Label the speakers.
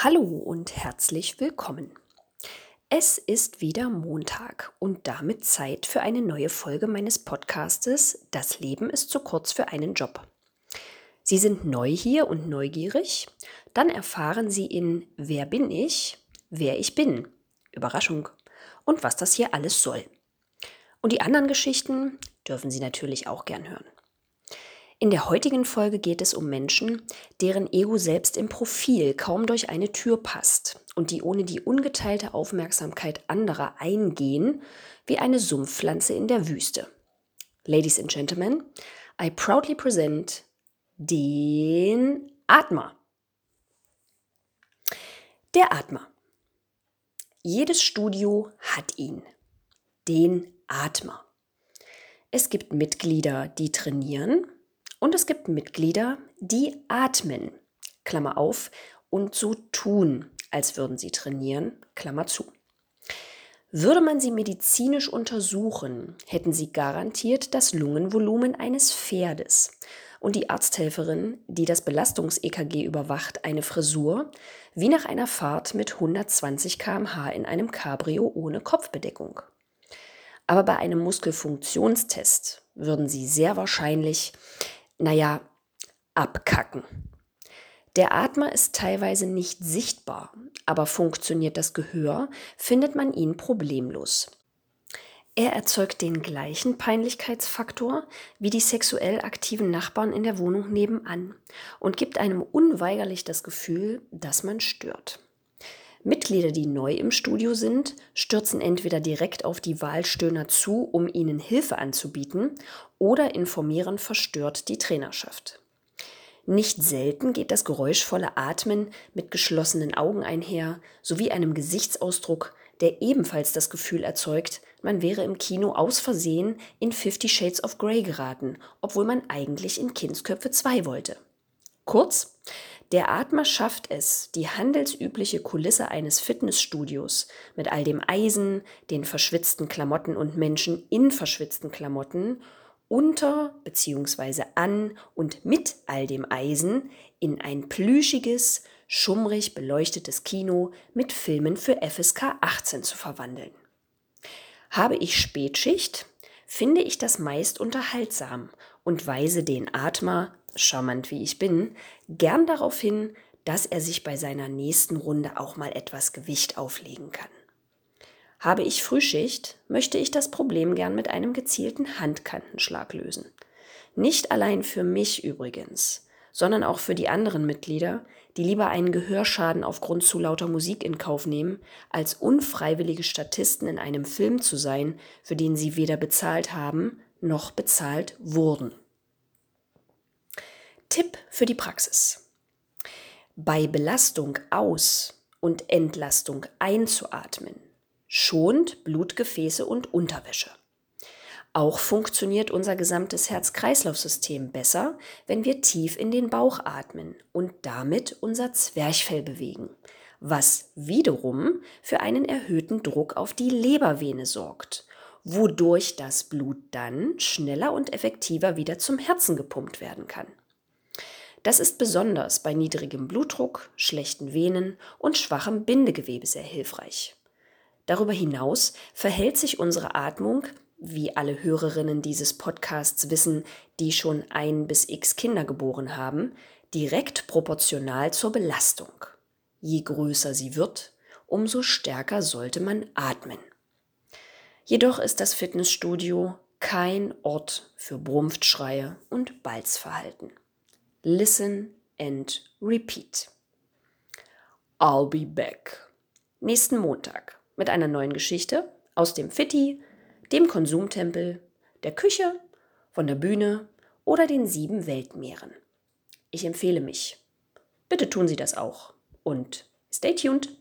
Speaker 1: Hallo und herzlich willkommen. Es ist wieder Montag und damit Zeit für eine neue Folge meines Podcastes Das Leben ist zu kurz für einen Job. Sie sind neu hier und neugierig? Dann erfahren Sie in Wer bin ich? Wer ich bin. Überraschung. Und was das hier alles soll. Und die anderen Geschichten dürfen Sie natürlich auch gern hören. In der heutigen Folge geht es um Menschen, deren Ego selbst im Profil kaum durch eine Tür passt und die ohne die ungeteilte Aufmerksamkeit anderer eingehen wie eine Sumpfpflanze in der Wüste. Ladies and Gentlemen, I proudly present den Atmer. Der Atmer. Jedes Studio hat ihn, den Atmer. Es gibt Mitglieder, die trainieren und es gibt Mitglieder, die atmen, Klammer auf, und so tun, als würden sie trainieren, Klammer zu. Würde man sie medizinisch untersuchen, hätten sie garantiert das Lungenvolumen eines Pferdes und die Arzthelferin, die das Belastungs-EKG überwacht, eine Frisur wie nach einer Fahrt mit 120 km/h in einem Cabrio ohne Kopfbedeckung. Aber bei einem Muskelfunktionstest würden sie sehr wahrscheinlich naja, abkacken. Der Atmer ist teilweise nicht sichtbar, aber funktioniert das Gehör, findet man ihn problemlos. Er erzeugt den gleichen Peinlichkeitsfaktor wie die sexuell aktiven Nachbarn in der Wohnung nebenan und gibt einem unweigerlich das Gefühl, dass man stört. Mitglieder, die neu im Studio sind, stürzen entweder direkt auf die Wahlstöhner zu, um ihnen Hilfe anzubieten, oder informieren verstört die Trainerschaft. Nicht selten geht das geräuschvolle Atmen mit geschlossenen Augen einher, sowie einem Gesichtsausdruck, der ebenfalls das Gefühl erzeugt, man wäre im Kino aus Versehen in Fifty Shades of Grey geraten, obwohl man eigentlich in Kindsköpfe 2 wollte. Kurz, der Atmer schafft es, die handelsübliche Kulisse eines Fitnessstudios mit all dem Eisen, den verschwitzten Klamotten und Menschen in verschwitzten Klamotten unter bzw. an und mit all dem Eisen in ein plüschiges, schummrig beleuchtetes Kino mit Filmen für FSK 18 zu verwandeln. Habe ich Spätschicht, finde ich das meist unterhaltsam und weise den Atmer charmant wie ich bin, gern darauf hin, dass er sich bei seiner nächsten Runde auch mal etwas Gewicht auflegen kann. Habe ich Frühschicht, möchte ich das Problem gern mit einem gezielten Handkantenschlag lösen. Nicht allein für mich übrigens, sondern auch für die anderen Mitglieder, die lieber einen Gehörschaden aufgrund zu lauter Musik in Kauf nehmen, als unfreiwillige Statisten in einem Film zu sein, für den sie weder bezahlt haben noch bezahlt wurden. Tipp für die Praxis. Bei Belastung aus und Entlastung einzuatmen schont Blutgefäße und Unterwäsche. Auch funktioniert unser gesamtes Herz-Kreislauf-System besser, wenn wir tief in den Bauch atmen und damit unser Zwerchfell bewegen, was wiederum für einen erhöhten Druck auf die Lebervene sorgt, wodurch das Blut dann schneller und effektiver wieder zum Herzen gepumpt werden kann. Das ist besonders bei niedrigem Blutdruck, schlechten Venen und schwachem Bindegewebe sehr hilfreich. Darüber hinaus verhält sich unsere Atmung, wie alle Hörerinnen dieses Podcasts wissen, die schon ein bis x Kinder geboren haben, direkt proportional zur Belastung. Je größer sie wird, umso stärker sollte man atmen. Jedoch ist das Fitnessstudio kein Ort für Brumpftschreie und Balzverhalten. Listen and repeat. I'll be back. Nächsten Montag mit einer neuen Geschichte aus dem Fitti, dem Konsumtempel, der Küche, von der Bühne oder den sieben Weltmeeren. Ich empfehle mich. Bitte tun Sie das auch und stay tuned.